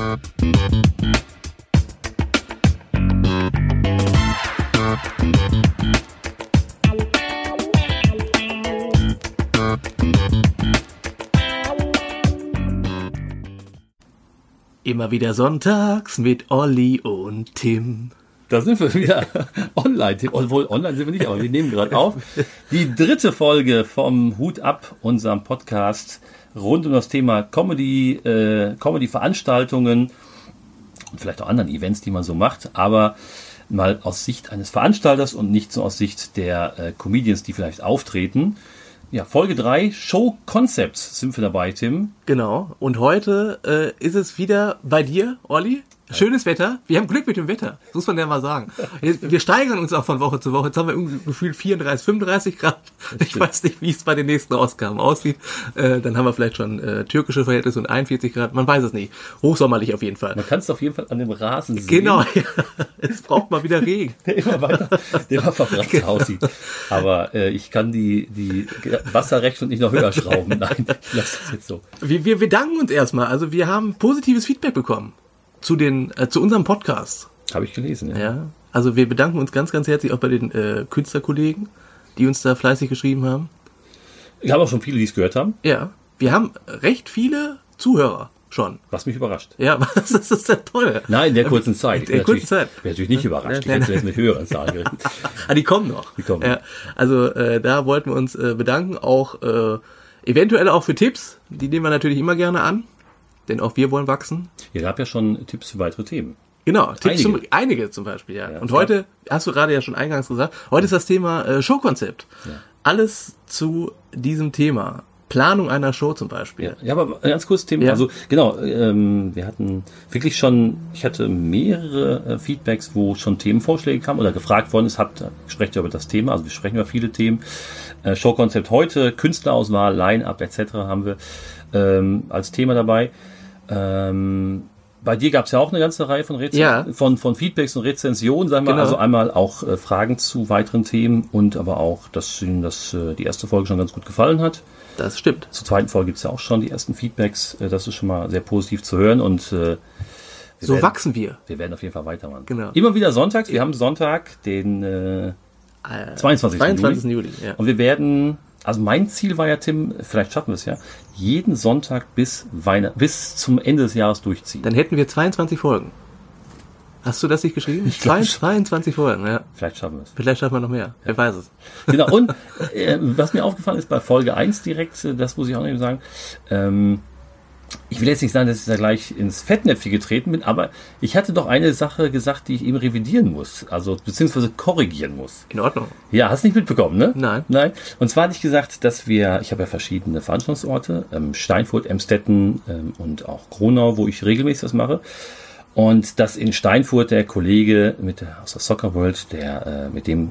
Immer wieder sonntags mit Olli und Tim. Da sind wir wieder online. Obwohl online sind wir nicht, aber wir nehmen gerade auf. Die dritte Folge vom Hut ab, unserem Podcast rund um das Thema Comedy, äh, Comedy-Veranstaltungen und vielleicht auch anderen Events, die man so macht, aber mal aus Sicht eines Veranstalters und nicht so aus Sicht der äh, Comedians, die vielleicht auftreten. Ja, Folge 3, Show Concepts sind wir dabei, Tim. Genau. Und heute äh, ist es wieder bei dir, Olli. Schönes Wetter. Wir haben Glück mit dem Wetter. Das muss man ja mal sagen. Wir steigern uns auch von Woche zu Woche. Jetzt haben wir irgendwie gefühlt 34, 35 Grad. Ich weiß nicht, wie es bei den nächsten Ausgaben aussieht. Äh, dann haben wir vielleicht schon äh, türkische Verhältnisse und 41 Grad. Man weiß es nicht. Hochsommerlich auf jeden Fall. Man kann es auf jeden Fall an dem Rasen sehen. Genau. Ja. Es braucht mal wieder Regen. Der immer weiter, der immer verbrannt genau. aussieht. Aber äh, ich kann die, die Wasserrechnung nicht noch höher schrauben. Nein, ich lasse das jetzt so. Wir, wir bedanken uns erstmal. Also wir haben positives Feedback bekommen zu den äh, zu unserem Podcast. Habe ich gelesen, ja. ja. Also wir bedanken uns ganz, ganz herzlich auch bei den äh, Künstlerkollegen, die uns da fleißig geschrieben haben. Ich habe auch schon viele, die es gehört haben. Ja. Wir haben recht viele Zuhörer schon. Was mich überrascht. Ja, das ist ja toll. Nein, in der kurzen Zeit. In der kurzen Zeit. Ich bin natürlich nicht überrascht. Ich hätte jetzt mit höheren Zahlen geredet. ah, die kommen noch. Die kommen. Ja, also äh, da wollten wir uns äh, bedanken, auch äh, eventuell auch für Tipps. Die nehmen wir natürlich immer gerne an denn auch wir wollen wachsen. Ihr habt ja schon Tipps für weitere Themen. Genau, Tipps einige, zum, einige zum Beispiel, ja. ja und heute, hast du gerade ja schon eingangs gesagt, heute ist das Thema äh, Showkonzept. Ja. Alles zu diesem Thema. Planung einer Show zum Beispiel. Ja, ja aber ganz kurz Thema. Ja. Also genau, ähm, wir hatten wirklich schon, ich hatte mehrere äh, Feedbacks, wo schon Themenvorschläge kamen oder gefragt worden ist, habt, sprecht ihr über das Thema, also wir sprechen über viele Themen. Äh, Showkonzept heute, Künstlerauswahl, Line-Up etc. haben wir ähm, als Thema dabei. Ähm, bei dir gab es ja auch eine ganze Reihe von, Rezen ja. von, von Feedbacks und Rezensionen, sagen wir genau. also einmal auch äh, Fragen zu weiteren Themen und aber auch, dass Ihnen das, äh, die erste Folge schon ganz gut gefallen hat. Das stimmt. Zur zweiten Folge gibt es ja auch schon die ersten Feedbacks. Äh, das ist schon mal sehr positiv zu hören und äh, so werden, wachsen wir. Wir werden auf jeden Fall weitermachen. Genau. Immer wieder sonntags. Wir haben Sonntag, den äh, 22. 22. Juli. Juli ja. Und wir werden also mein Ziel war ja, Tim, vielleicht schaffen wir es ja, jeden Sonntag bis Weihnachten, bis zum Ende des Jahres durchziehen. Dann hätten wir 22 Folgen. Hast du das nicht geschrieben? Ich glaub, 22 Folgen, ja. Vielleicht schaffen wir es. Vielleicht schaffen wir noch mehr. Ja. Wer weiß es. Genau, und äh, was mir aufgefallen ist bei Folge 1 direkt, äh, das muss ich auch noch eben sagen, ähm, ich will jetzt nicht sagen, dass ich da gleich ins Fettnäpfchen getreten bin, aber ich hatte doch eine Sache gesagt, die ich eben revidieren muss, also beziehungsweise korrigieren muss. In Ordnung. Ja, hast nicht mitbekommen, ne? Nein. Nein. Und zwar hatte ich gesagt, dass wir, ich habe ja verschiedene Veranstaltungsorte, ähm, Steinfurt, Emstetten ähm, und auch Kronau, wo ich regelmäßig was mache. Und dass in Steinfurt der Kollege mit der, aus der Soccer World, der äh, mit dem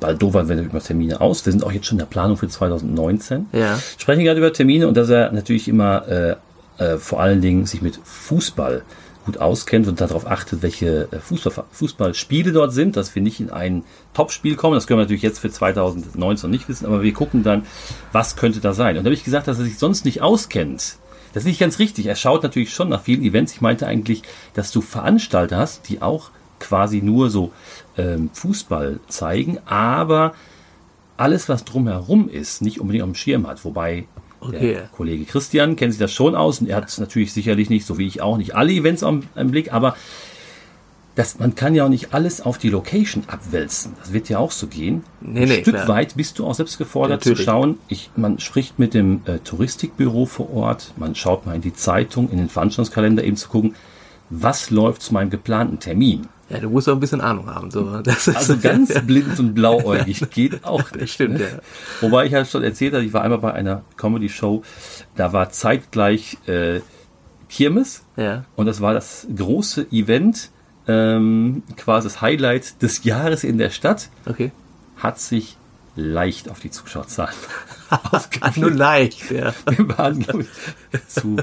bald doof wenn über Termine aus. Wir sind auch jetzt schon in der Planung für 2019. Ja. Sprechen gerade über Termine und dass er natürlich immer äh, äh, vor allen Dingen sich mit Fußball gut auskennt und darauf achtet, welche äh, Fußball, Fußballspiele dort sind, dass wir nicht in ein Topspiel kommen. Das können wir natürlich jetzt für 2019 nicht wissen, aber wir gucken dann, was könnte da sein. Und da habe ich gesagt, dass er sich sonst nicht auskennt. Das ist nicht ganz richtig. Er schaut natürlich schon nach vielen Events. Ich meinte eigentlich, dass du Veranstalter hast, die auch quasi nur so ähm, Fußball zeigen, aber alles, was drumherum ist, nicht unbedingt am Schirm hat. Wobei Okay. Der Kollege Christian kennt sich das schon aus und er hat natürlich sicherlich nicht, so wie ich auch, nicht alle Events am, am Blick, aber das, man kann ja auch nicht alles auf die Location abwälzen. Das wird ja auch so gehen. Nee, Ein nee, Stück klar. weit bist du auch selbst gefordert ja, zu schauen. Ich, man spricht mit dem äh, Touristikbüro vor Ort, man schaut mal in die Zeitung, in den Veranstaltungskalender eben zu gucken, was läuft zu meinem geplanten Termin. Ja, du musst auch ein bisschen Ahnung haben. So. Das ist also ganz blind und blauäugig geht auch nicht. Das stimmt, ne? ja. Wobei ich ja schon erzählt habe, ich war einmal bei einer Comedy-Show, da war zeitgleich äh, Kirmes ja. und das war das große Event, ähm, quasi das Highlight des Jahres in der Stadt. Okay. Hat sich leicht auf die Zuschauerzahlen ausgewirkt. Nur leicht, ja. Wir waren, glaube ich, zu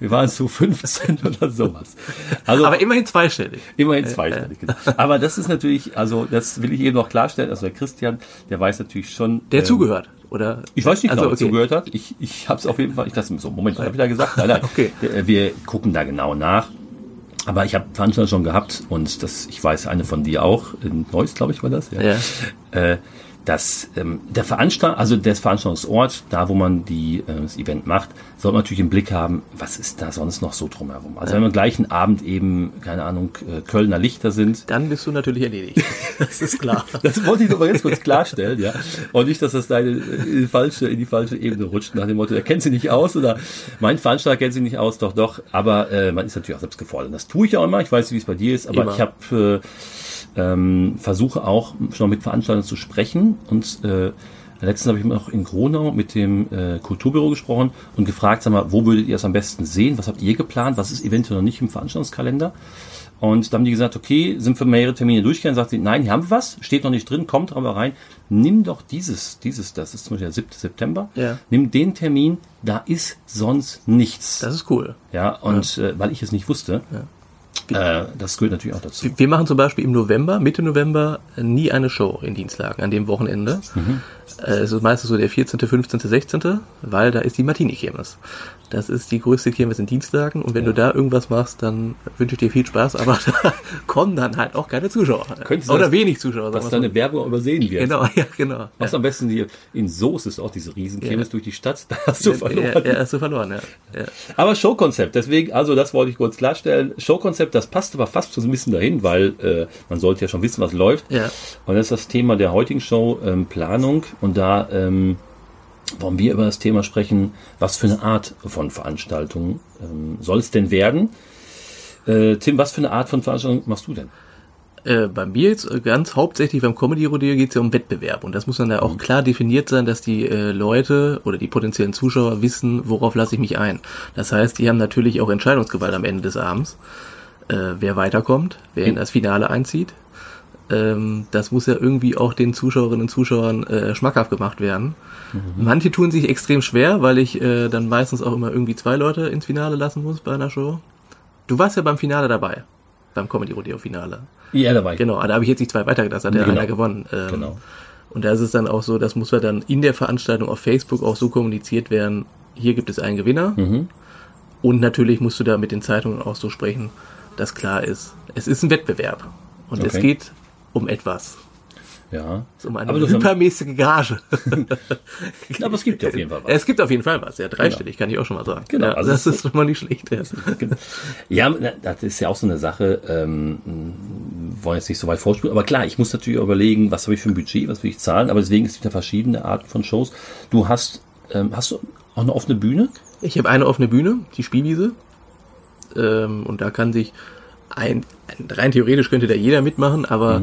wir waren zu 15 oder sowas. Also, aber immerhin zweistellig. Immerhin zweistellig, genau. Aber das ist natürlich, also das will ich eben noch klarstellen, also der Christian, der weiß natürlich schon. Der ähm, zugehört. Oder? Ich weiß nicht, also, genau, okay. zugehört hat. Ich, ich habe es auf jeden Fall, ich dachte so, Moment, was habe ich da gesagt? Nein, nein, Okay. wir, wir gucken da genau nach. Aber ich habe Veranstaltungen schon gehabt und das, ich weiß, eine von dir auch, in Neuss, glaube ich, war das, Ja. Äh, dass ähm, der Veranstalter, also der Veranstaltungsort, da wo man die, äh, das Event macht, soll man natürlich im Blick haben, was ist da sonst noch so drumherum. Also wenn wir am gleichen Abend eben, keine Ahnung, äh, Kölner Lichter sind, Dann bist du natürlich erledigt. Das ist klar. das wollte ich noch mal ganz kurz klarstellen, ja. Und nicht, dass das da in die falsche, in die falsche Ebene rutscht, nach dem Motto, er kennt sie nicht aus oder mein Veranstalter kennt sie nicht aus, doch, doch. Aber äh, man ist natürlich auch selbst gefordert. Das tue ich ja auch immer. Ich weiß nicht, wie es bei dir ist, aber Immer. ich habe äh, ähm, versuche auch schon mit Veranstaltern zu sprechen und äh, Letztens habe ich noch in Gronau mit dem äh, Kulturbüro gesprochen und gefragt, sag mal, wo würdet ihr es am besten sehen? Was habt ihr geplant? Was ist eventuell noch nicht im Veranstaltungskalender? Und da haben die gesagt, okay, sind wir mehrere Termine durchgegangen? Sagt sie, nein, hier haben wir was, steht noch nicht drin, kommt aber rein. Nimm doch dieses, dieses, das ist zum Beispiel der 7. September. Ja. Nimm den Termin, da ist sonst nichts. Das ist cool. ja, und Äh, weil ich es nicht wusste, äh, das gehört natürlich auch dazu. Wir machen zum Beispiel im November, Mitte November, nie eine Show in Dienstlagen an dem Wochenende. Äh, Es ist meistens so der 14., 15., 16., weil da ist die Martini-Kirmes. Das ist die größte Kirmes in Dienstlagen und wenn du da irgendwas machst, dann wünsche ich dir viel Spaß, aber da kommen dann halt auch keine Zuschauer. Könnte sein, Oder dass- wenig Zuschauer. Dass deine Werbung übersehen wird. Genau, ja, genau. Was Ja. am besten die, in Soos ist auch diese Riesenkirmes Ja. durch die Stadt, da hast du verloren. Ja, ja, hast du verloren, ja. ja. Aber Showkonzept, deswegen, also das wollte ich kurz klarstellen. Showkonzept, das passt aber fast so ein bisschen dahin, weil äh, man sollte ja schon wissen, was läuft. Ja. Und das ist das Thema der heutigen Show, ähm, Planung. Und da ähm, wollen wir über das Thema sprechen, was für eine Art von Veranstaltung ähm, soll es denn werden? Äh, Tim, was für eine Art von Veranstaltung machst du denn? Äh, bei mir jetzt äh, ganz hauptsächlich beim Comedy Rodeo geht es ja um Wettbewerb und das muss dann ja auch klar definiert sein, dass die äh, Leute oder die potenziellen Zuschauer wissen, worauf lasse ich mich ein. Das heißt, die haben natürlich auch Entscheidungsgewalt am Ende des Abends, äh, wer weiterkommt, wer in das Finale einzieht. Ähm, das muss ja irgendwie auch den Zuschauerinnen und Zuschauern äh, schmackhaft gemacht werden. Manche tun sich extrem schwer, weil ich äh, dann meistens auch immer irgendwie zwei Leute ins Finale lassen muss bei einer Show. Du warst ja beim Finale dabei, beim Comedy Rodeo Finale. Ja, dabei. Genau, da habe ich jetzt nicht zwei weitergelassen, hat ja Genau. einer gewonnen. Ähm, Genau. Und da ist es dann auch so, das muss ja dann in der Veranstaltung auf Facebook auch so kommuniziert werden, hier gibt es einen Gewinner. Mhm. Und natürlich musst du da mit den Zeitungen auch so sprechen, dass klar ist, es ist ein Wettbewerb. Und es Okay. geht um etwas. Ja. Es ist um eine Aber, hypermäßige Gage. aber es gibt ja auf jeden Fall was. es gibt auf jeden Fall was, ja, dreistellig, kann ich auch schon mal sagen. Genau, ja, also das es- ist schon mal nicht schlecht. Ja. Das ist ja auch so eine Sache, ähm, wollen jetzt nicht so weit vorspielen, aber klar, ich muss natürlich überlegen, was habe ich für ein Budget, was will ich zahlen, aber deswegen es gibt ja verschiedene Arten von Shows. Du hast, ähm, hast du auch eine offene Bühne? Ich habe eine offene Bühne, die Spielwiese. Ähm, und da kann sich ein, ein, rein theoretisch könnte da jeder mitmachen, aber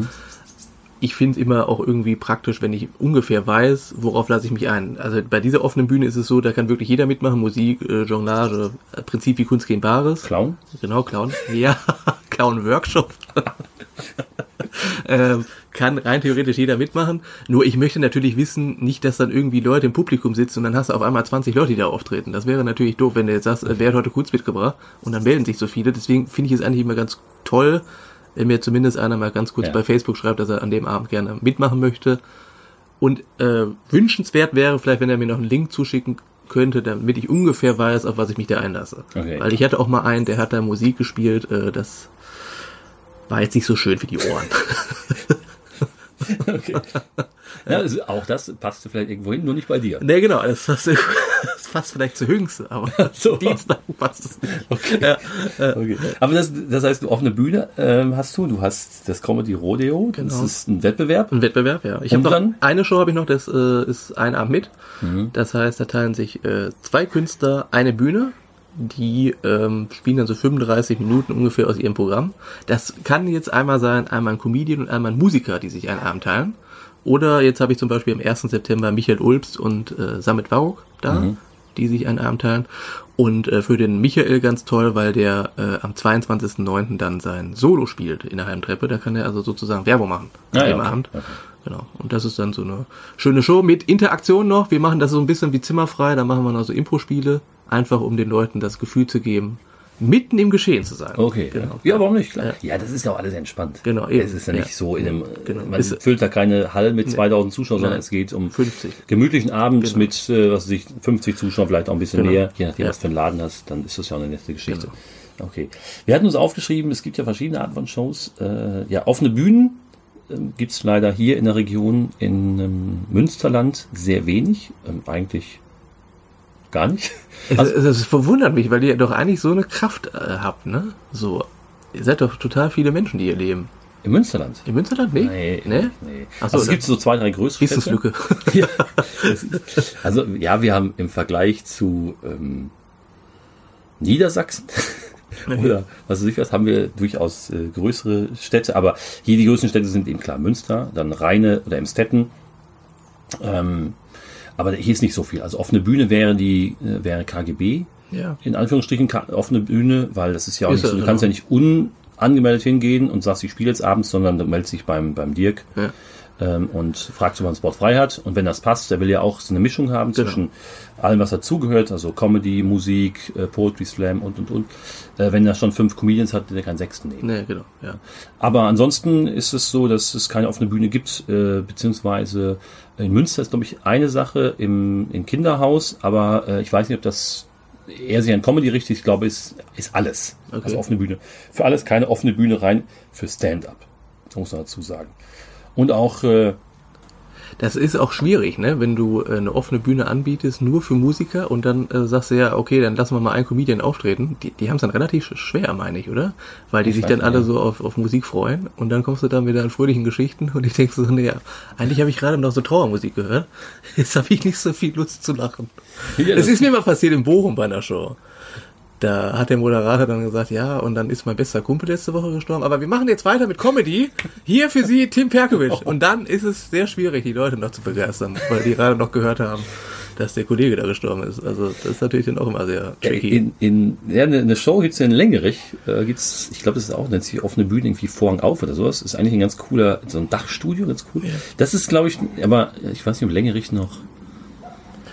ich finde es immer auch irgendwie praktisch, wenn ich ungefähr weiß, worauf lasse ich mich ein. Also bei dieser offenen Bühne ist es so, da kann wirklich jeder mitmachen, Musik, äh, Jonglage, äh, Prinzip wie Kunst gegen Bares. Clown? Genau, Clown. Ja, Clown-Workshop. ähm, kann rein theoretisch jeder mitmachen. Nur ich möchte natürlich wissen, nicht, dass dann irgendwie Leute im Publikum sitzen und dann hast du auf einmal 20 Leute, die da auftreten. Das wäre natürlich doof, wenn du jetzt sagst, äh, wer hat heute Kunst mitgebracht und dann melden sich so viele. Deswegen finde ich es eigentlich immer ganz toll, wenn mir zumindest einer mal ganz kurz Ja. bei Facebook schreibt, dass er an dem Abend gerne mitmachen möchte. Und äh, wünschenswert wäre vielleicht, wenn er mir noch einen Link zuschicken könnte, damit ich ungefähr weiß, auf was ich mich da einlasse. Okay. Weil ich hatte auch mal einen, der hat da Musik gespielt, äh, das war jetzt nicht so schön für die Ohren. Okay. Ja, also auch das passte vielleicht irgendwo hin, nur nicht bei dir. ne, genau, das passt, das passt vielleicht zu Hüngste, aber So. Dienstag passt es nicht. Okay. Ja, Okay. Aber das, das heißt, du offene Bühne ähm, hast du, du hast das Comedy Rodeo, das Genau. ist ein Wettbewerb. ein Wettbewerb, ja. Ich habe noch dann? eine Show habe ich noch, das äh, ist ein Abend mit. Mhm. Das heißt, da teilen sich äh, zwei Künstler eine Bühne. Die ähm, spielen dann so 35 Minuten ungefähr aus ihrem Programm. Das kann jetzt einmal sein, einmal ein Comedian und einmal ein Musiker, die sich einen Abend teilen. Oder jetzt habe ich zum Beispiel am 1. September Michael Ulbst und äh, Samit Waruk da, Mhm. die sich einen Abend teilen. Und äh, für den Michael ganz toll, weil der äh, am 22.09. dann sein Solo spielt in der Heimtreppe. Da kann er also sozusagen Werbung machen Ah, an ja, dem okay. Abend. Okay. Genau. Und das ist dann so eine schöne Show mit Interaktion noch. Wir machen das so ein bisschen wie zimmerfrei. Da machen wir noch so Impro-Spiele. Einfach um den Leuten das Gefühl zu geben, mitten im Geschehen zu sein. Okay. Genau. Ja, warum nicht? Klar. Ja. das ist ja auch alles entspannt. Genau, eben. Es ist ja Ja. nicht so in einem, Genau. man Ist- füllt da keine Hallen mit 2000 Zuschauern, sondern es geht um 50. gemütlichen Abend mit, äh, was weiß ich, 50 Zuschauern, vielleicht auch ein bisschen Genau. mehr, je nachdem, Ja. was für einen Laden hast, dann ist das ja auch eine nette Geschichte. Okay. Wir hatten uns aufgeschrieben, es gibt ja verschiedene Arten von Shows. Äh, ja, offene Bühnen ähm, gibt's leider hier in der Region in ähm, Münsterland sehr wenig, ähm, eigentlich gar nicht. Es, es, es verwundert mich, weil ihr doch eigentlich so eine Kraft äh, habt, ne? So. Ihr seid doch total viele Menschen, die hier leben. Im Münsterland. Im Münsterland? Nee? Nee, Nee? nee. Ach so, also es gibt so zwei, drei größere Städte. Wissenslücke. ja, also ja, wir haben im Vergleich zu ähm, Niedersachsen oder was weiß ich was, haben wir durchaus äh, größere Städte, aber hier die größten Städte sind eben klar Münster, dann Rheine oder Emstetten. Ähm, aber hier ist nicht so viel. Also offene Bühne wäre die äh, wäre KGB ja. in Anführungsstrichen offene Bühne, weil das ist ja auch Ist nicht so, du kannst ja genau. nicht unangemeldet hingehen und sagst, ich spiele jetzt abends, sondern du meldest dich beim, beim Dirk Ja. Ähm, und fragst, ob einen Spot frei hat. Und wenn das passt, der will ja auch so eine Mischung haben Genau. zwischen allem, was dazugehört, also Comedy, Musik, äh, Poetry Slam und, und, und. Äh, wenn er schon fünf Comedians hat, wird er keinen sechsten nehmen. Nee, genau. Ja. Aber ansonsten ist es so, dass es keine offene Bühne gibt, äh, beziehungsweise in Münster ist, glaube ich, eine Sache im, im Kinderhaus, aber äh, ich weiß nicht, ob das eher sich an Comedy richtet. Ich glaube, es ist alles. Okay. Also offene Bühne. Für alles keine offene Bühne rein für Stand-up. Muss man dazu sagen. Und auch, äh, Das ist auch schwierig, ne? Wenn du äh, eine offene Bühne anbietest, nur für Musiker und dann äh, sagst du ja, okay, dann lassen wir mal einen Comedian auftreten. Die, die haben es dann relativ sch- schwer, meine ich, oder? Weil die Ich sich dann alle so auf, auf Musik freuen und dann kommst du dann mit deinen fröhlichen Geschichten und ich denk so, naja, eigentlich habe ich gerade noch so Trauermusik gehört. Jetzt habe ich nicht so viel Lust zu lachen. Ja, das das- ist mir mal passiert in Bochum bei einer Show. Da hat der Moderator dann gesagt, ja, und dann ist mein bester Kumpel letzte Woche gestorben, aber wir machen jetzt weiter mit Comedy. Hier für Sie Tim Perkovic. Und dann ist es sehr schwierig, die Leute noch zu begeistern, weil die gerade noch gehört haben, dass der Kollege da gestorben ist. Also das ist natürlich dann auch immer sehr tricky. in, in ja, eine, eine Show gibt's ja in Längerich, äh, gibt's, ich glaube, das ist auch, nennt sich offene Bühne, irgendwie Vorhang auf oder sowas. Ist eigentlich ein ganz cooler, so ein Dachstudio, ganz cool. Das ist, glaube ich, aber ich weiß nicht, ob Längerich noch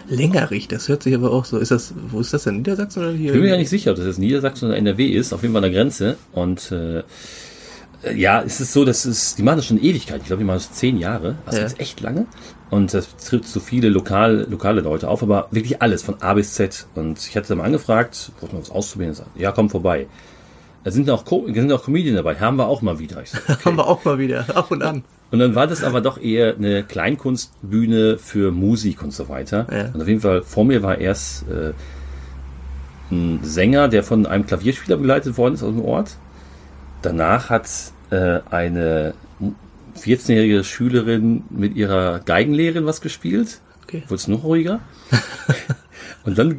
Längerich, das hört sich aber auch so. Ist das, wo ist das denn? Niedersachsen oder hier? Ich bin mir gar nicht sicher, ob das jetzt Niedersachsen oder NRW ist, auf jeden Fall an der Grenze. Und äh, ja, es ist so, dass es, die machen das schon Ewigkeit. Ich glaube, die machen das zehn Jahre. Also Ja. jetzt echt lange. Und das trifft so viele lokal, lokale Leute auf, aber wirklich alles, von A bis Z. Und ich hatte mal angefragt, wollte mal was sagt, ja, komm vorbei. Da sind auch, Co sind auch Comedien dabei, haben wir auch mal wieder. Ich so, Haben wir auch mal wieder, ab und an. und dann war das aber doch eher eine Kleinkunstbühne für Musik und so weiter. Ja. Und auf jeden Fall vor mir war erst äh, ein Sänger, der von einem Klavierspieler begleitet worden ist aus dem Ort. Danach hat äh, eine 14-jährige Schülerin mit ihrer Geigenlehrerin was gespielt. Okay. Wurde es noch ruhiger. und dann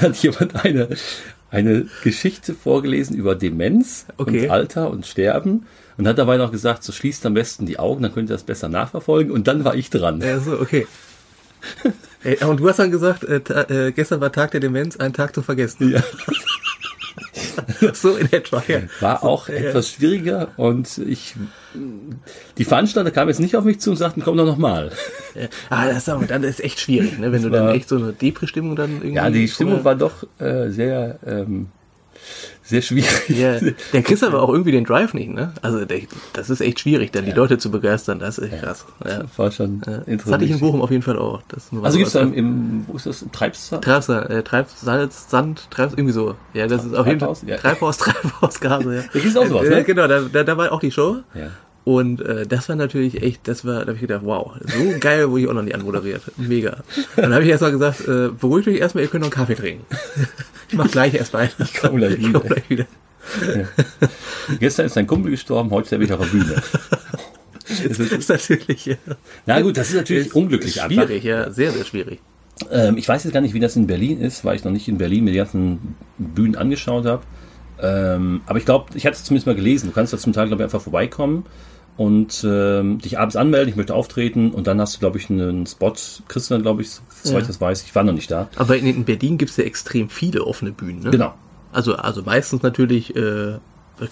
hat jemand eine, eine Geschichte vorgelesen über Demenz Okay. und Alter und Sterben und hat dabei noch gesagt, so schließt am besten die Augen, dann könnt ihr das besser nachverfolgen. Und dann war ich dran. Ja, so, okay. Ey, und du hast dann gesagt, äh, äh, gestern war Tag der Demenz, ein Tag zu vergessen. Ja. so in etwa, ja. War auch ja. etwas schwieriger und ich, die Veranstalter kamen jetzt nicht auf mich zu und sagten, komm doch noch mal. Ja. Ah, das ist aber dann ist echt schwierig, ne? wenn du war- dann echt so eine Depri-Stimmung dann irgendwie. Ja, die Stimmung war doch äh, sehr, ähm, sehr schwierig. Ja, der kriegst aber auch irgendwie den Drive nicht, ne? Also der, das ist echt schwierig, dann die Leute zu begeistern. Das ist echt krass. Ja. War schon Ja. Das interessant. hatte ich in Bochum auf jeden Fall auch. Das also so gibt's da im, im, wo ist das, im Treibsal? Treibsal, äh, Treibsalz, Sand, Treibs, irgendwie so. Ja, das ist auf jeden Fall Treibhaus? Ja. Treibhaus, Treibhausgase, ja. Da gibt's auch sowas, Äh, ne? Genau, da, da, da war auch die Show. Ja. Und äh, das war natürlich echt, das war, da habe ich gedacht, wow, so geil wurde ich auch noch nie anmoderiert. Mega. Dann habe ich erst mal gesagt, äh, beruhigt euch erstmal, ihr könnt noch einen Kaffee trinken. Ich mach gleich erst weiter. Ich komm gleich Ich komm wieder. gleich wieder. Gestern ist dein Kumpel gestorben, heute sterbe ich auf der Bühne. Das ist natürlich ja, Na gut, das ist natürlich unglücklich einfach. schwierig, ja, sehr, sehr schwierig. Ähm, ich weiß jetzt gar nicht, wie das in Berlin ist, weil ich noch nicht in Berlin mir die ganzen Bühnen angeschaut habe. Ähm, aber ich glaube, ich hatte es zumindest mal gelesen. Du kannst da zum Teil, glaube ich, einfach vorbeikommen und ähm, dich abends anmelden, ich möchte auftreten und dann hast du, glaube ich, einen Spot, kriegst du dann, glaube ich, soweit Ja. ich das weiß. Ich war noch nicht da. Aber in, in Berlin gibt's ja extrem viele offene Bühnen, ne? Genau. Also, also meistens natürlich, äh,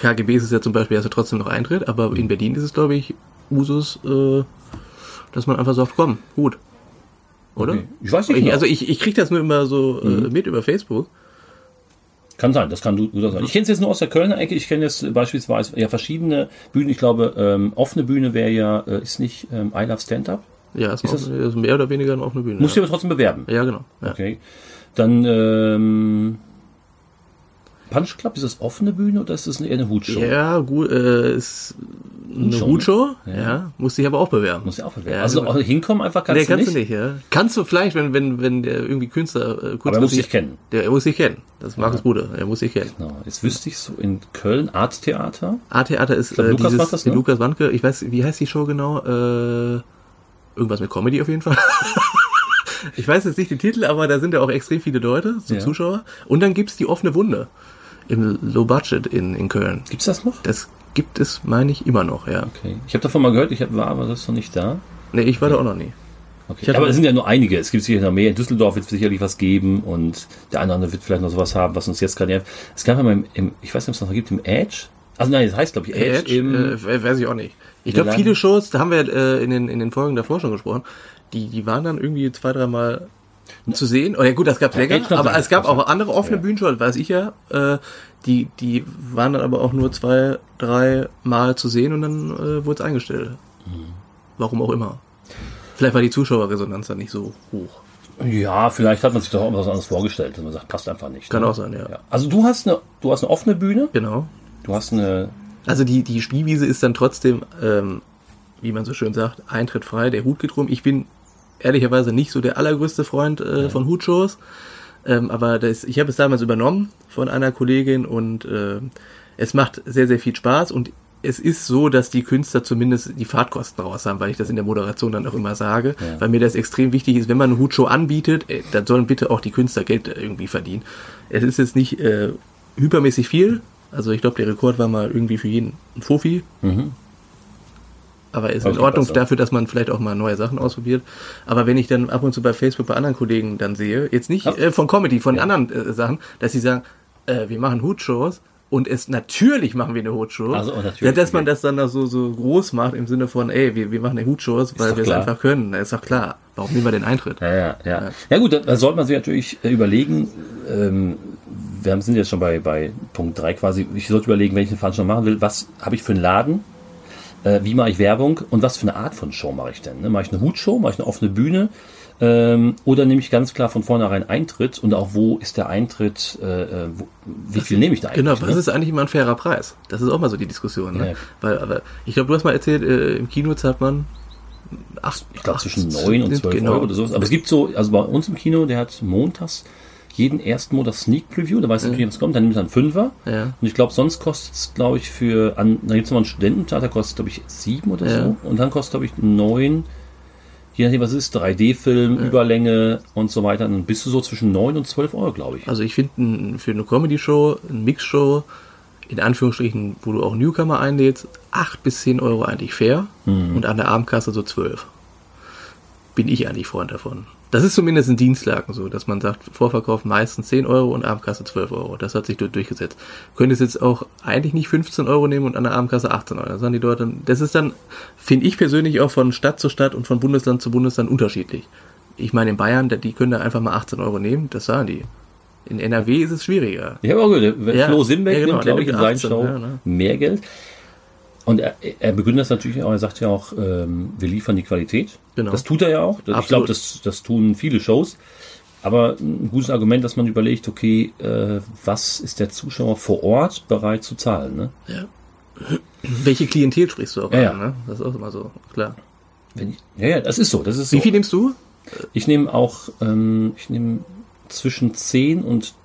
KGB ist es ja zum Beispiel, hast du trotzdem noch Eintritt, aber in Berlin ist es, glaube ich, Usus, äh, dass man einfach sagt, komm, gut. Oder? Okay. Ich weiß nicht Ich, genau. also ich, ich krieg das nur immer so äh, mit über Facebook. Kann sein, das kann du, du sein. Ich kenne es jetzt nur aus der Kölner Ecke. Ich kenne jetzt beispielsweise ja verschiedene Bühnen. Ich glaube, ähm, offene Bühne wäre ja, äh, ist nicht ähm, I Love Stand Up. Ja, ist, Ist ist, ist mehr oder weniger eine offene Bühne. Musst du ja. aber trotzdem bewerben. ja, genau. Ja. Okay. Dann ähm, Punch Club, ist das offene Bühne oder ist das eher eine Hutshow? Ja, gut, äh, ist eine ne? ja. Ja. Muss ich aber auch bewerben. Muss ja auch bewerben. Ja, also genau. hinkommen einfach kannst, nee, kannst du nicht. du nicht, ja. Kannst du vielleicht, wenn, wenn, wenn der irgendwie Künstler äh, Aber er muss dich kennen. Der, er muss dich kennen. Das ist Markus Bruder. Er muss dich kennen. Genau. Jetzt wüsste ich so in Köln Art Theater. A-Theater ist glaub, äh, Lukas dieses, macht das, ne? Lukas Wandke, ich weiß, wie heißt die Show genau? Äh, irgendwas mit Comedy auf jeden Fall. ich weiß jetzt nicht den Titel, aber da sind ja auch extrem viele Leute, so Ja. Zuschauer. Und dann gibt's die offene Wunde im Low Budget in, in Köln. Gibt's das noch? Das gibt es, meine ich, immer noch, ja. Okay. Ich habe davon mal gehört, ich hab, war aber das noch nicht da. Nee, ich war da auch noch nie. Okay. Aber es sind ja nur einige. Es gibt sicher noch mehr. In Düsseldorf wird es sicherlich was geben und der eine oder andere wird vielleicht noch sowas haben, was uns jetzt gerade nervt. Es gab ja mal im, im ich weiß nicht, ob es noch gibt, im Edge. Also nein, das heißt glaube ich Edge, Edge, im, äh, weiß ich auch nicht. Ich glaube, viele Shows, da haben wir äh, in, den, in den Folgen davor schon gesprochen, die, die waren dann irgendwie zwei, dreimal zu sehen. Oh ja gut, das gab's Ja, länger, aber es gab auch andere offene ja. Bühnenshows, weiß ich ja. Äh, die, die waren dann aber auch nur zwei, drei Mal zu sehen und dann äh, wurde es eingestellt. Mhm. Warum auch immer. Vielleicht war die Zuschauerresonanz dann nicht so hoch. ja, vielleicht hat man sich doch auch was anderes vorgestellt, dass man sagt, passt einfach nicht. Kann ne? auch sein, ja. Ja. Also du hast eine, du hast eine offene Bühne, Genau. du hast eine, Also die, die Spielwiese ist dann trotzdem, ähm, wie man so schön sagt, Eintritt frei, der Hut geht rum. Ich bin ehrlicherweise nicht so der allergrößte Freund äh, von Hutshows, ähm, aber das, ich habe es damals übernommen von einer Kollegin und äh, es macht sehr, sehr viel Spaß und es ist so, dass die Künstler zumindest die Fahrtkosten raus haben, weil ich das in der Moderation dann auch immer sage, Ja. weil mir das extrem wichtig ist, wenn man eine Hutshow anbietet, äh, dann sollen bitte auch die Künstler Geld äh, irgendwie verdienen. Es ist jetzt nicht äh, hypermäßig viel, also ich glaube, der Rekord war mal irgendwie für jeden ein Fofi, mhm. Aber ist in Ordnung ja. dafür, dass man vielleicht auch mal neue Sachen ausprobiert. Aber wenn ich dann ab und zu bei Facebook bei anderen Kollegen dann sehe, jetzt nicht Ja. äh, von Comedy, von Ja. anderen äh, Sachen, dass sie sagen, äh, wir machen Hutshows und es natürlich machen wir eine Hutshow. Also, natürlich, ja, dass man das dann da so, so groß macht im Sinne von, ey, wir, wir machen eine Hutshows, weil wir es einfach können. Ist doch klar. Warum nehmen wir den Eintritt? Ja, ja, ja. Ja gut, da, sollte man sich natürlich äh, überlegen, ähm, wir sind jetzt schon bei, bei Punkt 3 quasi, ich sollte überlegen, wenn ich eine Veranstaltung machen will, was habe ich für einen Laden, äh, wie mache ich Werbung und was für eine Art von Show mache ich denn? Ne? Mache ich eine Hutshow, mache ich eine offene Bühne ähm, oder nehme ich ganz klar von vornherein Eintritt und auch wo ist der Eintritt, äh, äh, wo, wie viel nehme ich da eigentlich? Genau, was ne? ist eigentlich immer ein fairer Preis? Das ist auch mal so die Diskussion. Ne? Ja. Weil, aber ich glaube, du hast mal erzählt, äh, im Kino zahlt man acht, Ich glaube zwischen acht- 9 und 12 genau. Euro oder sowas. Aber es gibt so, also bei uns im Kino, der hat montags jeden ersten Monat Sneak Preview, da weiß ich natürlich, was kommt, dann nimmt er einen Fünfer. Ja. Und ich glaube, sonst kostet es, glaube ich, für, an, da gibt es nochmal einen Studententheater, kostet, glaube ich, sieben oder Ja. so. Und dann kostet, glaube ich, neun, je nachdem, was es ist, 3D-Film, Überlänge und so weiter. Dann bist du so zwischen 9 und 12 Euro, glaube ich. Also ich finde für eine Comedy-Show, eine Mix-Show, in Anführungsstrichen, wo du auch Newcomer einlädst, 8 bis 10 Euro eigentlich fair und an der Abendkasse so 12. Bin ich eigentlich Freund davon. Das ist zumindest in Dienstlagen so, dass man sagt, Vorverkauf meistens 10 Euro und Abendkasse 12 Euro. Das hat sich dort durchgesetzt. Könntest jetzt auch eigentlich nicht 15 Euro nehmen und an der Abendkasse 18 Euro. Das sagen die Leute, das ist dann, finde ich persönlich auch von Stadt zu Stadt und von Bundesland zu Bundesland unterschiedlich. Ich meine, in Bayern, die können da einfach mal 18 Euro nehmen, das sagen die. In NRW ist es schwieriger. Ich habe auch gehört, der Ja, Flo Simbeck ja, genau, nimmt, glaube ich, in nimmt seinen 18, Show ja, ne? mehr Geld. Und er, er begründet das natürlich auch, er sagt ja auch, ähm, wir liefern die Qualität. Genau. Das tut er ja auch. Ich Absolut. glaube, das, das tun viele Shows. Aber ein gutes Argument, dass man überlegt, okay, äh, was ist der Zuschauer vor Ort bereit zu zahlen? Ne? Ja. Welche Klientel sprichst du auch Ja, an, ne? Das ist auch immer so, klar. Wenn ich, ja, ja, das ist so. Das ist so. Wie viel nimmst du? Ich nehme auch, ähm, ich nehme zwischen 10 und 13.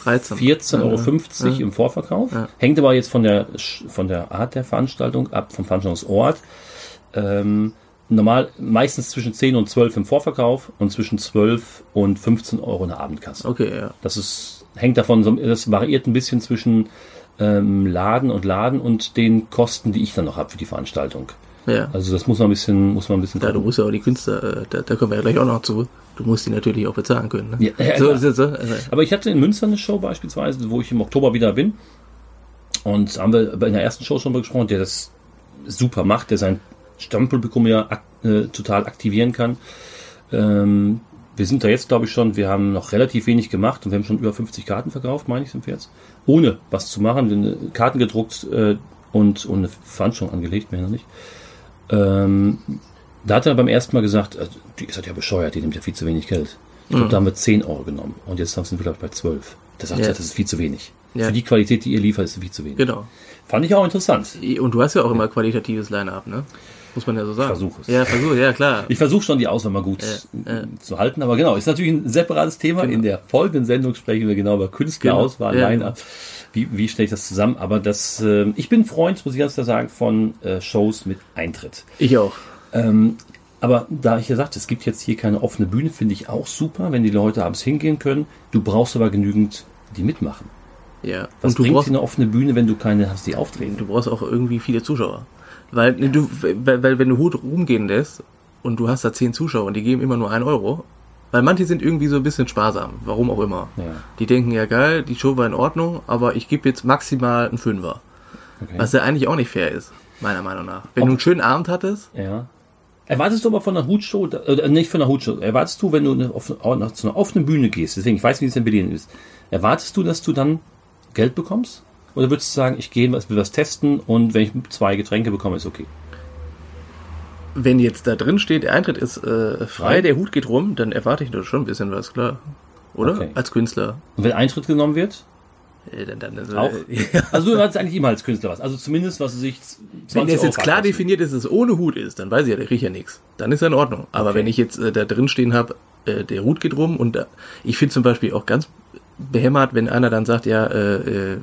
14,50 Euro Ja. im Vorverkauf. Ja. Hängt aber jetzt von der, von der Art der Veranstaltung ab, vom Veranstaltungsort. Ähm, normal meistens zwischen 10 und 12 im Vorverkauf und zwischen 12 und 15 Euro in der Abendkasse. Okay, ja. Das ist, hängt davon, das variiert ein bisschen zwischen ähm, Laden und Laden und den Kosten, die ich dann noch habe für die Veranstaltung. Ja. Also das muss man ein bisschen, muss man ein bisschen Ja, du musst ja auch die Künstler, äh, da, da kommen wir ja gleich auch noch zu. Du musst die natürlich auch bezahlen können. Ne? Ja, ja, so, klar. so, so, also, Aber ich hatte in Münster eine Show beispielsweise, wo ich im Oktober wieder bin. Und haben wir in der ersten Show schon mal gesprochen, der das super macht, der sein Stammpublikum ja äh, total aktivieren kann. Ähm, wir sind da jetzt, glaube ich, schon, wir haben noch relativ wenig gemacht und wir haben schon über 50 Karten verkauft, meine ich, sind wir jetzt. Ohne was zu machen, Karten gedruckt äh, und, und eine Veranstaltung angelegt, mehr noch nicht. Ähm, da hat er beim ersten Mal gesagt, äh, die ist halt ja bescheuert, die nimmt ja viel zu wenig Geld. Ich glaube, da haben wir 10 Euro genommen und jetzt sind wir, ich, bei 12. Da sagt Ja. er, das ist viel zu wenig. Ja. Für die Qualität, die ihr liefert, ist es viel zu wenig. Genau. Fand ich auch interessant. Und du hast ja auch immer qualitatives Line-Up, ne? Muss man ja so sagen. versuch es. Ja, versuch, ja, klar. Ich versuche schon die Auswahl mal gut Ja, ja. zu halten, aber genau, ist natürlich ein separates Thema. In der folgenden Sendung sprechen wir genau über Künstlerauswahl, Genau. Ja. Line-Up. Wie, wie stelle ich das zusammen? Aber das, äh, ich bin Freund, muss ich ganz klar sagen, von äh, Shows mit Eintritt. Ich auch. Ähm, aber da ich ja sagte, es gibt jetzt hier keine offene Bühne, finde ich auch super, wenn die Leute abends hingehen können. Du brauchst aber genügend, die mitmachen. Ja. Was Und du bringt brauchst, dir eine offene Bühne, wenn du keine hast, die auftreten? du brauchst auch irgendwie viele Zuschauer. Weil du, weil, weil wenn du Hut rumgehen lässt und du hast da zehn Zuschauer und die geben immer nur ein Euro, weil manche sind irgendwie so ein bisschen sparsam, warum auch immer. Ja. Die denken, ja geil, die Show war in Ordnung, aber ich gebe jetzt maximal einen Fünfer. Okay. Was ja eigentlich auch nicht fair ist, meiner Meinung nach. Wenn du einen schönen Abend hattest, Ja. Erwartest du aber von einer Hutshow, äh, nicht von einer Hutshow, erwartest du, wenn du eine, auf, auf, zu einer offenen Bühne gehst, deswegen, ich weiß, wie es in Berlin ist, erwartest du, dass du dann Geld bekommst? Oder würdest du sagen, ich gehe, was- will was testen und wenn ich zwei Getränke bekomme, ist okay? wenn jetzt da drin steht, der Eintritt ist äh, frei, Frei? der Hut geht rum, dann erwarte ich doch schon ein bisschen was, klar. Oder? Okay. Als Künstler. Und wenn Eintritt genommen wird? Äh, dann, dann, äh, Auch? ja. Also du erwartest eigentlich immer als Künstler was. Also zumindest, was sich 20 Wenn es Euro jetzt klar definiert ist, dass es ohne Hut ist, dann weiß ich ja, der riecht ja nichts. Dann ist ja in Ordnung. Aber Okay. wenn ich jetzt äh, da drin stehen habe, äh, der Hut geht rum und da, ich finde zum Beispiel auch ganz behämmert, wenn einer dann sagt, ja, äh, äh,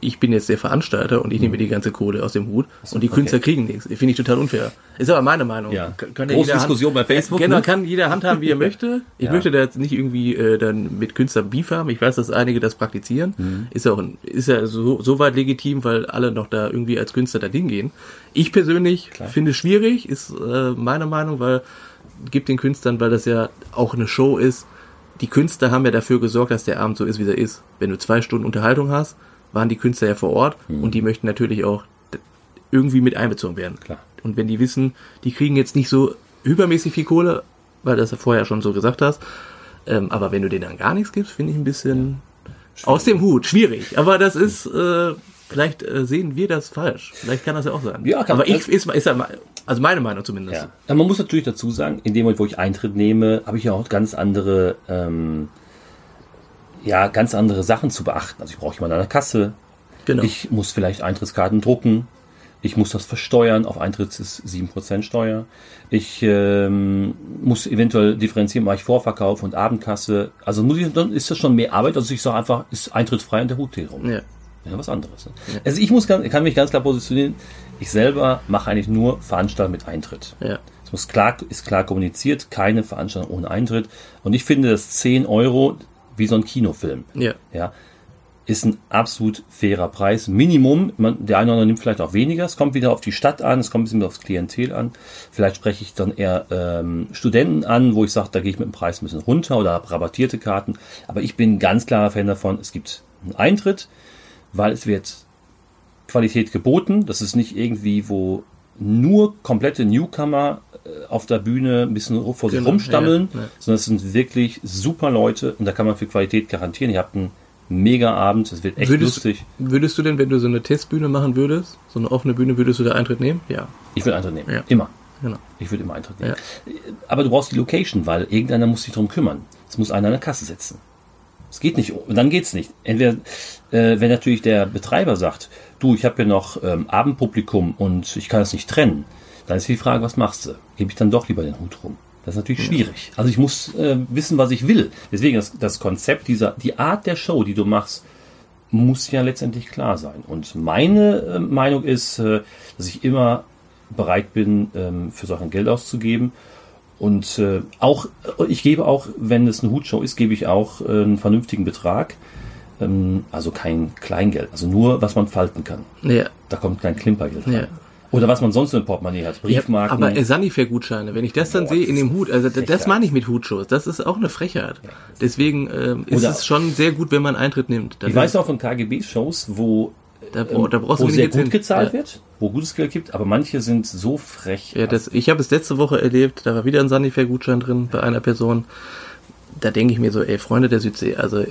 ich bin jetzt der Veranstalter und ich nehme die ganze Kohle aus dem Hut und die okay. Künstler kriegen nichts. Finde ich total unfair. Ist aber meine Meinung. Ja. Kann- Große jeder Diskussion bei Facebook, Genau, ne? kann jeder handhaben, wie er möchte. Ich Ja. möchte da jetzt nicht irgendwie äh, dann mit Künstlern Beef haben. Ich weiß, dass einige das praktizieren. Mhm. Ist ja auch ein, ist ja so, so weit legitim, weil alle noch da irgendwie als Künstler da hingehen. Ich persönlich finde es schwierig, ist äh, meine Meinung, weil gibt den Künstlern, weil das ja auch eine Show ist. Die Künstler haben ja dafür gesorgt, dass der Abend so ist, wie er ist. Wenn du zwei Stunden Unterhaltung hast, waren die Künstler ja vor Ort Mhm. und die möchten natürlich auch irgendwie mit einbezogen werden. Klar. Und wenn die wissen, die kriegen jetzt nicht so übermäßig viel Kohle, weil du das ja vorher schon so gesagt hast, ähm, aber wenn du denen dann gar nichts gibst, finde ich ein bisschen aus dem Hut. Schwierig. Aber das ist, äh, vielleicht äh, sehen wir das falsch. Vielleicht kann das ja auch sein. Ja, kann- aber ich, ist, ist ja, also meine Meinung zumindest. Ja. Man muss natürlich dazu sagen, in dem Moment, wo ich Eintritt nehme, habe ich ja auch ganz andere, ähm, ja, ganz andere Sachen zu beachten. Also ich brauche jemanden an der Kasse. Genau. Ich muss vielleicht Eintrittskarten drucken. Ich muss das versteuern. Auf Eintritt ist 7% Steuer. Ich ähm, muss eventuell differenzieren, mache ich Vorverkauf und Abendkasse. Also muss ich, dann ist das schon mehr Arbeit. Also ich sage einfach, ist Eintritt frei und der Hut rum. ja. Ja, was anderes. Ne? Also ich muss ganz, kann mich ganz klar positionieren. Ich selber mache eigentlich nur Veranstaltungen mit Eintritt. Ja. Es muss klar, ist klar kommuniziert, keine Veranstaltung ohne Eintritt. Und ich finde, dass 10 Euro, wie so ein Kinofilm, Ja. ja, ist ein absolut fairer Preis. Minimum, man, der eine oder andere nimmt vielleicht auch weniger. Es kommt wieder auf die Stadt an, es kommt ein bisschen aufs Klientel an. Vielleicht spreche ich dann eher ähm, Studenten an, wo ich sage, da gehe ich mit dem Preis ein bisschen runter oder habe rabattierte Karten. Aber ich bin ein ganz klarer Fan davon, es gibt einen Eintritt, weil es wird Qualität geboten. Das ist nicht irgendwie, wo nur komplette Newcomer äh, auf der Bühne ein bisschen vor sich Genau, rumstammeln, ja, ja. sondern es sind wirklich super Leute und da kann man für Qualität garantieren. Ihr habt einen mega Abend, es wird echt Würdest, lustig. würdest du denn, wenn du so eine Testbühne machen würdest, so eine offene Bühne, würdest du da Eintritt nehmen? Ja. Ich würde Eintritt nehmen. Ja. Immer. Genau. Ich würde immer Eintritt nehmen. Aber du brauchst die Location, weil irgendeiner muss sich darum kümmern. Es muss einer an der Kasse sitzen. Es geht nicht, und dann geht's nicht. Entweder, äh, wenn natürlich der Betreiber sagt, du, ich habe hier noch ähm, Abendpublikum und ich kann das nicht trennen, dann ist die Frage, was machst du? Gebe ich dann doch lieber den Hut rum? Das ist natürlich schwierig. Also ich muss äh, wissen, was ich will. Deswegen das, das Konzept dieser, die Art der Show, die du machst, muss ja letztendlich klar sein. Und meine äh, Meinung ist, äh, dass ich immer bereit bin, ähm, für Sachen Geld auszugeben. Und äh, auch, ich gebe auch, wenn es eine Hutshow ist, gebe ich auch äh, einen vernünftigen Betrag. Ähm, also kein Kleingeld. Also nur, was man falten kann. Ja. Da kommt kein Klimpergeld rein. Ja. Oder was man sonst in Portemonnaie hat. Briefmarken. Ja, aber äh, Sanifair-Gutscheine, wenn ich das dann Boah, sehe in dem Hut, also ist das Frechheit. meine ich mit Hutshows, das ist auch eine Frechheit. Deswegen ähm, ist Oder- es schon sehr gut, wenn man Eintritt nimmt. Ich weiß auch von KGB-Shows, wo, da, bra- da brauchst du wo nicht sehr gut gezahlt ja. wird, wo gutes Geld gibt, aber manche sind so frech. Ja, das, ich habe es letzte Woche erlebt, da war wieder ein Sanifair-Gutschein drin bei einer Person. da denke ich mir so, ey, Freunde der Südsee, also äh,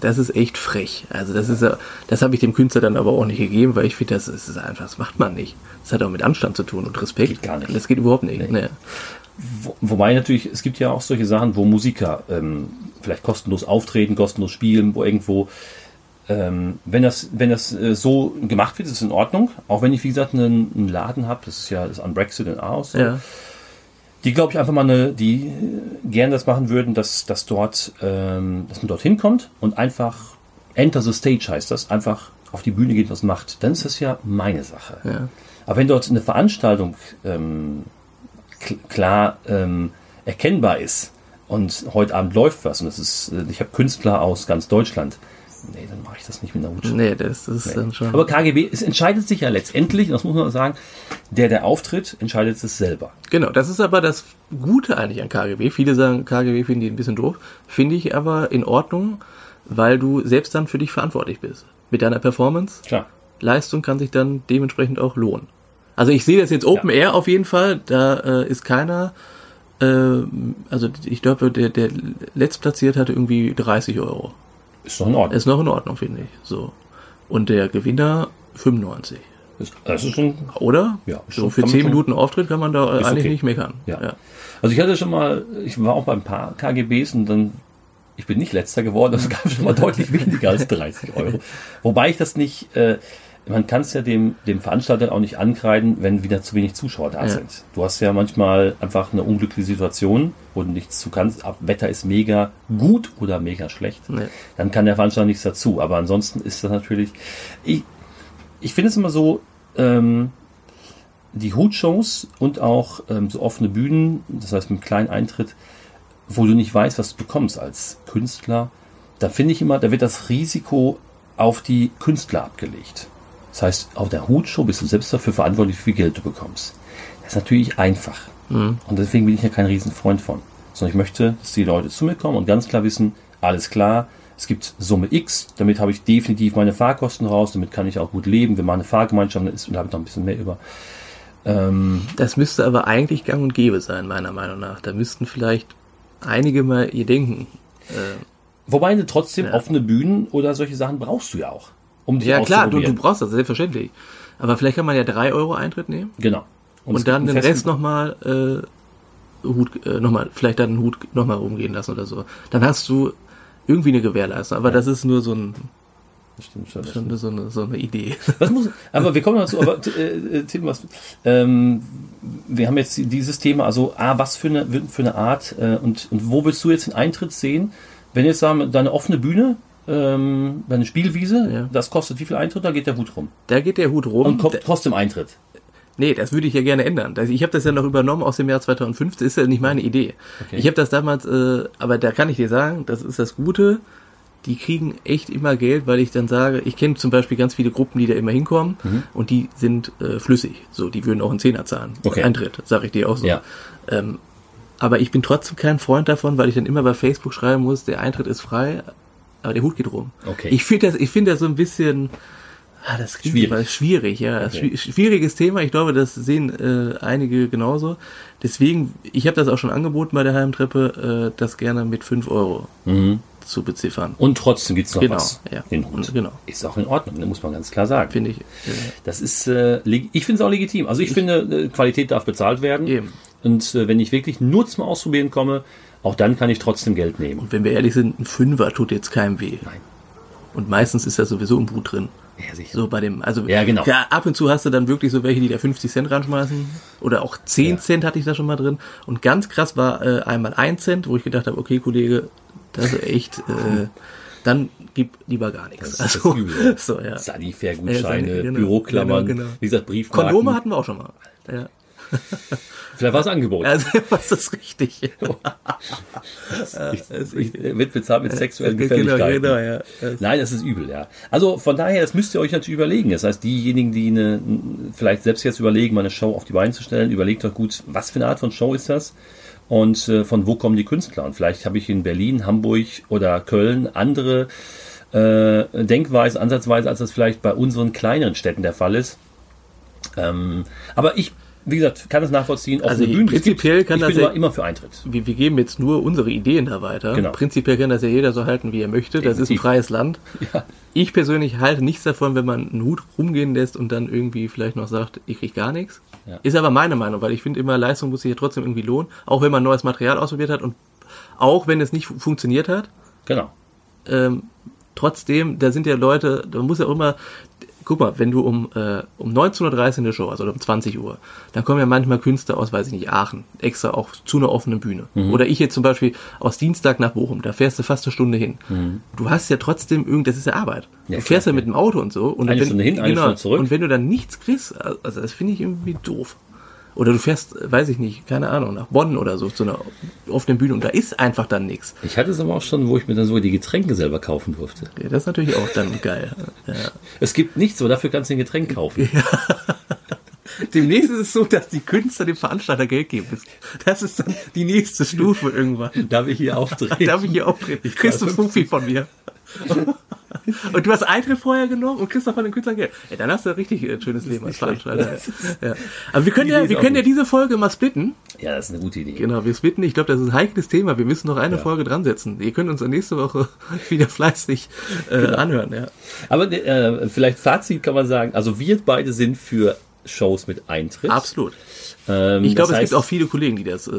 das ist echt frech. Also das ist ja, das habe ich dem Künstler dann aber auch nicht gegeben, weil ich finde, das, das ist einfach, das macht man nicht. Das hat auch mit Anstand zu tun und Respekt. Geht gar nicht. Das geht überhaupt nicht. Nee. Nee. Wo, wobei natürlich, es gibt ja auch solche Sachen, wo Musiker ähm, vielleicht kostenlos auftreten, kostenlos spielen, wo irgendwo, ähm, wenn das, wenn das äh, so gemacht wird, ist es in Ordnung. Auch wenn ich, wie gesagt, einen, einen Laden habe, das ist ja das an Brexit in Aarhus, Ja. die glaube ich einfach mal eine, die äh, gern das machen würden, dass, dass dort, ähm, dass man dorthin kommt und einfach enter the stage heißt das, einfach auf die Bühne geht und was macht, dann ist das ja meine Sache. Ja. Aber wenn dort eine Veranstaltung ähm, kl- klar ähm, erkennbar ist und heute Abend läuft was und das ist, äh, ich habe Künstler aus ganz Deutschland, nee, dann mache ich das nicht mit einer Hutsche. Nee, das ist dann schon. Aber KGB, es entscheidet sich ja letztendlich, das muss man sagen, der, der auftritt, entscheidet es selber. Genau, das ist aber das Gute eigentlich an KGB. Viele sagen, KGB finden die ein bisschen doof. Finde ich aber in Ordnung, weil du selbst dann für dich verantwortlich bist. Mit deiner Performance. Klar. Leistung kann sich dann dementsprechend auch lohnen. Also ich sehe das jetzt Open Air auf jeden Fall. Da äh, ist keiner, äh, also ich glaube, der, der letztplatziert hatte irgendwie 30 Euro. Ist doch in Ordnung. Ist noch in Ordnung, finde ich. So. Und der Gewinner 95. Ist, das ist schon, Oder? Ja, So für kann man 10 schon- Minuten Auftritt kann man da eigentlich okay. nicht meckern. ja. Also ich hatte schon mal, ich war auch bei ein paar KGBs und dann, ich bin nicht letzter geworden, das gab schon mal deutlich weniger als 30 Euro. Wobei ich das nicht, äh, man kann es ja dem, dem Veranstalter auch nicht ankreiden, wenn wieder zu wenig Zuschauer da Ja. sind. Du hast ja manchmal einfach eine unglückliche Situation, wo du nichts zu kannst. Ab Wetter ist mega gut oder mega schlecht. Nee. Dann kann der Veranstalter nichts dazu. Aber ansonsten ist das natürlich, ich, ich finde es immer so, ähm, die Hutshows und auch ähm, so offene Bühnen, das heißt mit kleinen Eintritt, wo du nicht weißt, was du bekommst als Künstler, da finde ich immer, da wird das Risiko auf die Künstler abgelegt. Das heißt, auf der Hutshow bist du selbst dafür verantwortlich, wie viel Geld du bekommst. Das ist natürlich einfach. Und deswegen bin ich ja kein Riesenfreund von. Sondern ich möchte, dass die Leute zu mir kommen und ganz klar wissen, alles klar, es gibt Summe X, damit habe ich definitiv meine Fahrkosten raus, damit kann ich auch gut leben, wenn mal eine Fahrgemeinschaft ist und habe ich noch ein bisschen mehr über. Ähm, Das müsste aber eigentlich gang und gäbe sein, meiner Meinung nach. Da müssten vielleicht einige mal ihr denken. Äh, Wobei trotzdem Ja. offene Bühnen oder solche Sachen brauchst du ja auch. Um dich ja klar, du, du brauchst das, selbstverständlich. Aber vielleicht kann man ja 3 Euro Eintritt nehmen Genau. und, es dann den einen Rest nochmal äh, Hut, äh, noch mal, vielleicht dann den Hut nochmal rumgehen lassen oder so. Dann hast du irgendwie eine Gewährleistung. Aber das ist nur so, ein, Das stimmt schon, das schon so, eine, so eine Idee. Was muss, aber wir kommen dazu, aber äh, äh, Tim, was, ähm, wir haben jetzt dieses Thema, also A, was für eine, für eine Art äh, und, und wo willst du jetzt den Eintritt sehen? Wenn jetzt sagen, deine offene Bühne, ähm, deine Spielwiese, Ja. das kostet wie viel Eintritt, da geht der Hut rum. Da geht der Hut rum. Und kommt trotzdem Eintritt. Nee, das würde ich ja gerne ändern. Ich habe das ja noch übernommen aus dem Jahr 2005. Das ist ja nicht meine Idee. Okay. Ich habe das damals, äh, aber da kann ich dir sagen, das ist das Gute. Die kriegen echt immer Geld, weil ich dann sage, ich kenne zum Beispiel ganz viele Gruppen, die da immer hinkommen Mhm. und die sind äh, flüssig. So, die würden auch einen Zehner zahlen. Okay. Eintritt, sage ich dir auch so. Ja. Ähm, aber ich bin trotzdem kein Freund davon, weil ich dann immer bei Facebook schreiben muss, der Eintritt ist frei, aber der Hut geht rum. Okay. Ich finde das, ich finde das so ein bisschen, ah, das klingt Schwierig. immer schwierig, ja. Okay. Schwi- Schwieriges Thema. Ich glaube, das sehen äh, einige genauso. Deswegen, ich habe das auch schon angeboten bei der Heimtreppe, äh, das gerne mit 5 Euro zu beziffern. Und trotzdem gibt's noch Genau, was. ja. Den Hut. Genau. Ist auch in Ordnung, ne, muss man ganz klar sagen. Finde ich. Äh, Das ist, äh, ich finde es auch legitim. Also ich, finde, äh, Qualität darf bezahlt werden. Eben. Und äh, wenn ich wirklich nur zum Ausprobieren komme, auch dann kann ich trotzdem Geld nehmen. wenn wir ehrlich sind, ein Fünfer tut jetzt keinem weh. Nein. Und meistens ist da sowieso ein Hut drin. Ja, sicher. So bei dem, also Ja, genau. ab und zu hast du dann wirklich so welche, die da 50 Cent ranschmeißen. Oder auch 10 Ja. Cent hatte ich da schon mal drin. Und ganz krass war äh, einmal 1 Cent, wo ich gedacht habe, okay, Kollege, das ist echt, äh, dann gib lieber gar nichts. Das ist also, das Übel. so, ja. Sanifair-Gutscheine, Äh, genau, Büroklammern, genau, genau. wie gesagt, Briefmarken. Kondome hatten wir auch schon mal. Ja. Vielleicht war es Angebot. Also, was ist richtig? ich, ich, wird bezahlt mit sexuellen Genau, Gefälligkeiten. genau, ja. Nein, das ist übel, ja. Also von daher, das müsst ihr euch natürlich überlegen. Das heißt, diejenigen, die eine, vielleicht selbst jetzt überlegen, mal eine Show auf die Beine zu stellen, überlegt euch gut, was für eine Art von Show ist das? Und äh, von wo kommen die Künstler? Und vielleicht habe ich in Berlin, Hamburg oder Köln andere äh, Denkweise, Ansatzweise, als das vielleicht bei unseren kleineren Städten der Fall ist. Ähm, aber ich wie gesagt, kann es nachvollziehen. Also Bühnen, es gibt- prinzipiell kann ich das bin ja- immer, für Eintritt. wir, wir geben jetzt nur unsere Ideen da weiter. Genau. Prinzipiell kann das ja jeder so halten, wie er möchte. Das ist ein Definitiv. freies Land. Ja. Ich persönlich halte nichts davon, wenn man einen Hut rumgehen lässt und dann irgendwie vielleicht noch sagt, ich krieg gar nichts. Ja. Ist aber meine Meinung, weil ich finde immer, Leistung muss sich ja trotzdem irgendwie lohnen, auch wenn man neues Material ausprobiert hat und auch wenn es nicht fu- funktioniert hat. Genau. ähm, trotzdem, da sind ja Leute, da muss ja auch immer, guck mal, wenn du um, äh, um 19.30 Uhr eine Show hast oder um 20 Uhr, dann kommen ja manchmal Künstler aus, weiß ich nicht, Aachen, extra auch zu einer offenen Bühne. Mhm. Oder ich jetzt zum Beispiel aus Dienstag nach Bochum, da fährst du fast eine Stunde hin. Du hast ja trotzdem irgend, das ist ja Arbeit. Mhm. Ja, du fährst klar, ja mit dem Auto und so. Und Eine wenn, Stunde hin, eine Stunde zurück. Und wenn du dann nichts kriegst, also das finde ich irgendwie doof. Oder du fährst, weiß ich nicht, keine Ahnung, nach Bonn oder so zu einer offenen Bühne und da ist einfach dann nichts. Ich hatte es aber auch schon, wo ich mir dann sogar die Getränke selber kaufen durfte. Ja, das ist natürlich auch dann geil. Ja. Es gibt nichts, aber dafür kannst du ein Getränk kaufen. Demnächst ist es so, dass die Künstler dem Veranstalter Geld geben müssen. Das ist dann die nächste Stufe irgendwann. Darf ich hier auftreten? Darf ich hier auftreten? Kriegst du Fuffi von mir. Und du hast Eintritt vorher genommen und kriegst noch von den Künstlern Geld. Ja, dann hast du ein richtig äh, schönes Leben als Veranstalter. Ja. Aber wir können ja, wir können ja diese Folge mal splitten. Ja, das ist eine gute Idee. Genau, wir splitten. Ich glaube, das ist ein heikles Thema. Wir müssen noch eine Ja. Folge dran setzen. Ihr könnt uns nächste Woche wieder fleißig äh, Genau. anhören. Ja. Aber äh, vielleicht Fazit kann man sagen, also wir beide sind für Shows mit Eintritt. Absolut. Ähm, Ich glaube, es heißt, gibt auch viele Kollegen, die das äh,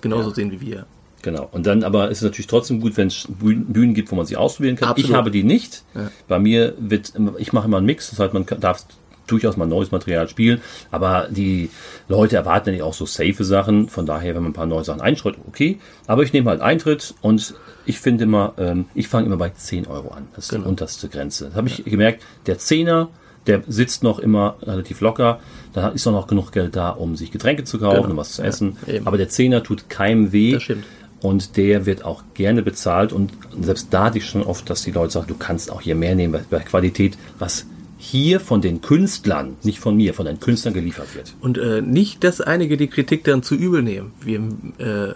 genauso Ja. sehen wie wir. Genau. Und dann aber ist es natürlich trotzdem gut, wenn es Bühnen gibt, wo man sie ausprobieren kann. Absolut. Ich habe die nicht. Ja. Bei mir wird, ich mache immer einen Mix, das heißt, man darf durchaus mal neues Material spielen, aber die Leute erwarten ja nicht auch so safe Sachen. Von daher, wenn man ein paar neue Sachen einschreibt, okay. Aber ich nehme halt Eintritt und ich finde immer, ähm, ich fange immer bei 10 Euro an. Das ist Genau. die unterste Grenze. Das habe ich gemerkt, der Zehner, der sitzt noch immer relativ locker. Da ist auch noch genug Geld da, um sich Getränke zu kaufen Genau. und was zu Ja, essen. eben. Aber der Zehner tut keinem weh. Das stimmt. Und der wird auch gerne bezahlt. Und selbst da hatte ich schon oft, dass die Leute sagen, du kannst auch hier mehr nehmen bei, Qualität, was hier von den Künstlern, nicht von mir, von den Künstlern geliefert wird. Und äh, nicht, dass einige die Kritik dann zu übel nehmen. Wir, äh,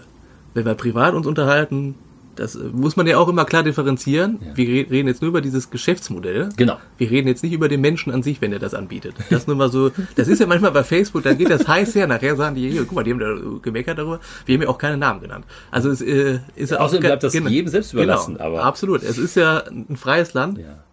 wenn wir privat uns unterhalten, das äh, muss man ja auch immer klar differenzieren. Ja. Wir re reden jetzt nur über dieses Geschäftsmodell. Genau. Wir reden jetzt nicht über den Menschen an sich, wenn er das anbietet. Das nur mal so. Das ist ja manchmal bei Facebook, da geht das heiß her. Nachher sagen die, hier, guck mal, die haben da gemeckert darüber. Wir haben ja auch keine Namen genannt. Also es äh, ist ja auch Außerdem bleibt das jedem selbst überlassen, Genau, aber- absolut. Es ist ja ein freies Land. Ja.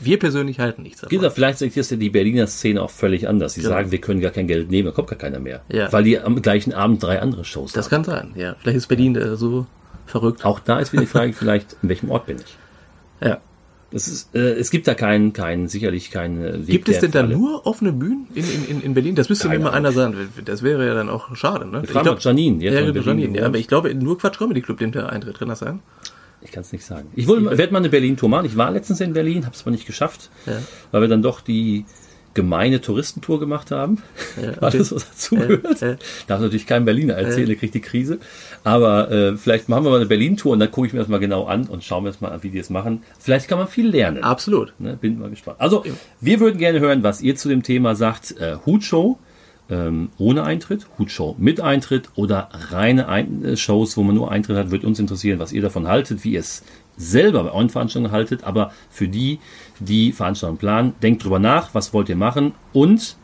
Wir persönlich halten nichts davon. Genau, vielleicht sagt jetzt ja die Berliner Szene auch völlig anders. Sie Genau. sagen, wir können gar kein Geld nehmen, da kommt gar keiner mehr. Ja. Weil die am gleichen Abend drei andere Shows Das haben. kann sein. Ja, vielleicht ist Berlin äh, so verrückt. Auch da ist wieder die Frage, vielleicht, in welchem Ort bin ich? Ja. Das ist, äh, es gibt da keinen, keinen, sicherlich keinen äh, Weg. Gibt es denn da nur offene Bühnen in, in, in, in Berlin? Das müsste mir mal einer sagen. Das wäre ja dann auch schade, ne? Frag mal Janine, ja, genau, Berlin Janine, ja, aber ich glaube, nur Quatsch Comedy Club nimmt der Eintritt, kann das sein? Ich kann es nicht sagen. Ich werde mal eine Berlin-Tour machen. Ich war letztens in Berlin, habe es aber nicht geschafft, Ja. weil wir dann doch die gemeine Touristentour gemacht haben. Ja, Alles, was dazugehört. Ja, ja. Darf natürlich kein Berliner erzählen, der kriegt die Krise. Aber äh, vielleicht machen wir mal eine Berlin-Tour und dann gucke ich mir das mal genau an und schauen wir jetzt mal an, wie die es machen. Vielleicht kann man viel lernen. Absolut. Ne, bin mal gespannt. Also, wir würden gerne hören, was ihr zu dem Thema sagt. Äh, Hutshow ähm, ohne Eintritt, Hutshow mit Eintritt oder reine Ein äh, Shows, wo man nur Eintritt hat, würde uns interessieren, was ihr davon haltet, wie ihr es selber bei euren Veranstaltungen haltet. Aber für die, die Veranstaltungen planen, denkt drüber nach, was wollt ihr machen und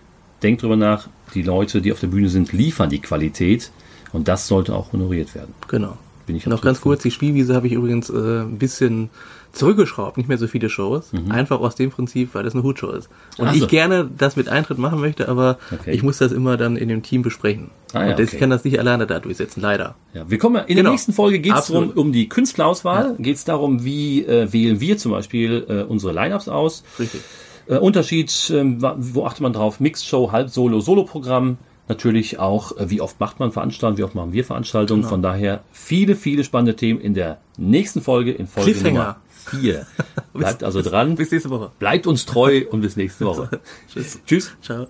denkt drüber nach, die Leute, die auf der Bühne sind, liefern die Qualität und das sollte auch honoriert werden. Genau. Bin ich Noch ganz kurz, die Spielwiese habe ich übrigens äh, ein bisschen zurückgeschraubt, nicht mehr so viele Shows. Einfach aus dem Prinzip, weil das eine Hutshow ist. Und Mhm. So. ich gerne das mit Eintritt machen möchte, aber Okay. ich muss das immer dann in dem Team besprechen. Ah ja, Und ich okay. kann das nicht alleine da durchsetzen, leider. Ja, wir kommen in Genau. der nächsten Folge geht es darum um die Künstlerauswahl, geht es darum, wie äh, wählen wir zum Beispiel äh, unsere Lineups aus. Richtig. Äh, Unterschied, wa- wo achtet man drauf? Mixed Show, Halb Solo, Solo-Programm. Natürlich auch, äh, wie oft macht man Veranstaltungen, wie oft machen wir Veranstaltungen. Genau. Von daher viele, viele spannende Themen in der nächsten Folge, in Folge Cliffhanger. Nummer 4. Bleibt also dran, Bis nächste Woche. bleibt uns treu und bis nächste Woche. Tschüss. Tschüss. Ciao.